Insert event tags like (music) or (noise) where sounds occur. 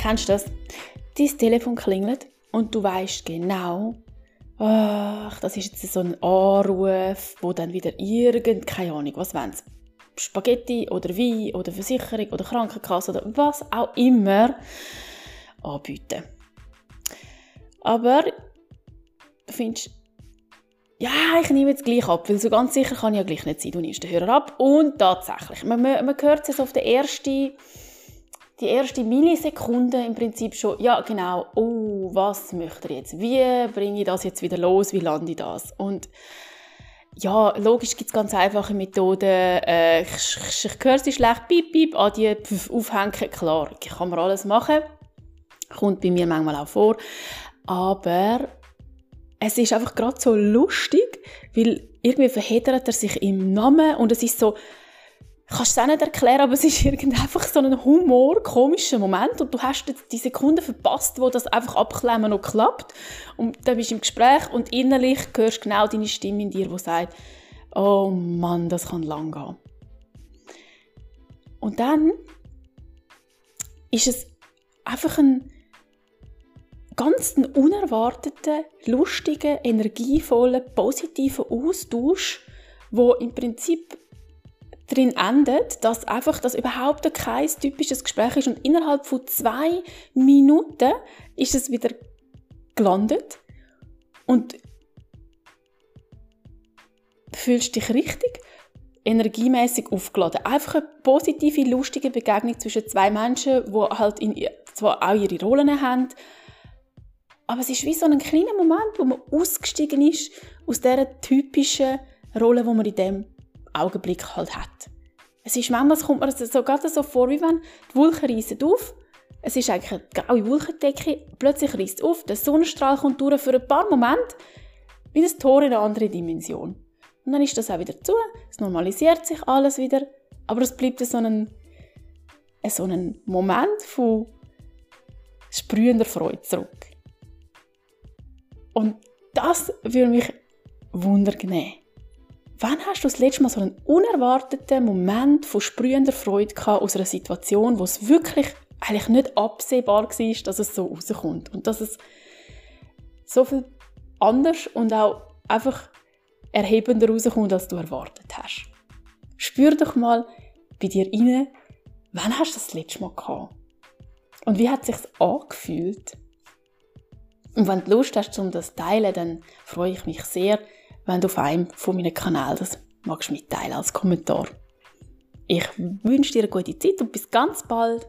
Kennst du das? Dein Telefon klingelt und du weißt genau, ach, das ist jetzt so ein Anruf, wo dann wieder irgend, keine Ahnung, was wollen sie? Spaghetti oder Wein oder Versicherung oder Krankenkasse oder was auch immer anbieten. Aber du findest, ja, ich nehme jetzt gleich ab, weil so ganz sicher kann ich ja gleich nicht sein. Du nimmst den Hörer ab und tatsächlich, man, man, man hört es auf der ersten die erste Millisekunde im Prinzip schon, ja genau, oh, was möchte er jetzt? Wie bringe ich das jetzt wieder los? Wie lande ich das? Und ja, logisch gibt es ganz einfache Methoden. Äh, ich, ich, ich höre sie schlecht, piep, piep, an die aufhängen, klar, kann man alles machen. Kommt bei mir manchmal auch vor. Aber es ist einfach gerade so lustig, weil irgendwie verheddert er sich im Namen und es ist so, kannst es auch nicht erklären, aber es ist (laughs) irgendwie einfach so ein Humor, komischer Moment und du hast die Sekunde verpasst, wo das einfach abklemmen noch klappt und dann bist du im Gespräch und innerlich hörst genau deine Stimme in dir, die sagt, oh Mann, das kann lang gehen. Und dann ist es einfach ein ganz unerwarteter, lustiger, energievoller, positiver Austausch, wo im Prinzip darin endet, dass einfach das überhaupt kein typisches Gespräch ist und innerhalb von zwei Minuten ist es wieder gelandet und fühlst dich richtig energiemäßig aufgeladen. Einfach eine positive, lustige Begegnung zwischen zwei Menschen, die halt in, zwar auch ihre Rollen haben, aber es ist wie so ein kleiner Moment, wo man ausgestiegen ist aus dieser typischen Rolle, wo man in dem Augenblick halt hat. Es ist manchmal kommt mir so gerade so vor, wie wenn die Wolken reissen auf. Es ist eigentlich eine graue Wolkendecke, plötzlich reißt auf, der Sonnenstrahl kommt durch für ein paar Momente wie ein Tor in eine andere Dimension. Und dann ist das auch wieder zu, es normalisiert sich alles wieder, aber es bleibt so ein, so ein Moment von sprühender Freude zurück. Und das würde mich wundernehmen. Wann hast du das letzte Mal so einen unerwarteten Moment von sprühender Freude gehabt aus einer Situation, wo es wirklich eigentlich nicht absehbar war, dass es so rauskommt und dass es so viel anders und auch einfach erhebender rauskommt, als du erwartet hast. Spür doch mal bei dir rein, wann hast du das letzte Mal gehabt? Und wie hat es sich angefühlt? Und wenn du Lust hast, um das zu teilen, dann freue ich mich sehr, wenn du auf einem von meinen Kanälen das magst mitteilen als Kommentar. Ich wünsche dir eine gute Zeit und bis ganz bald.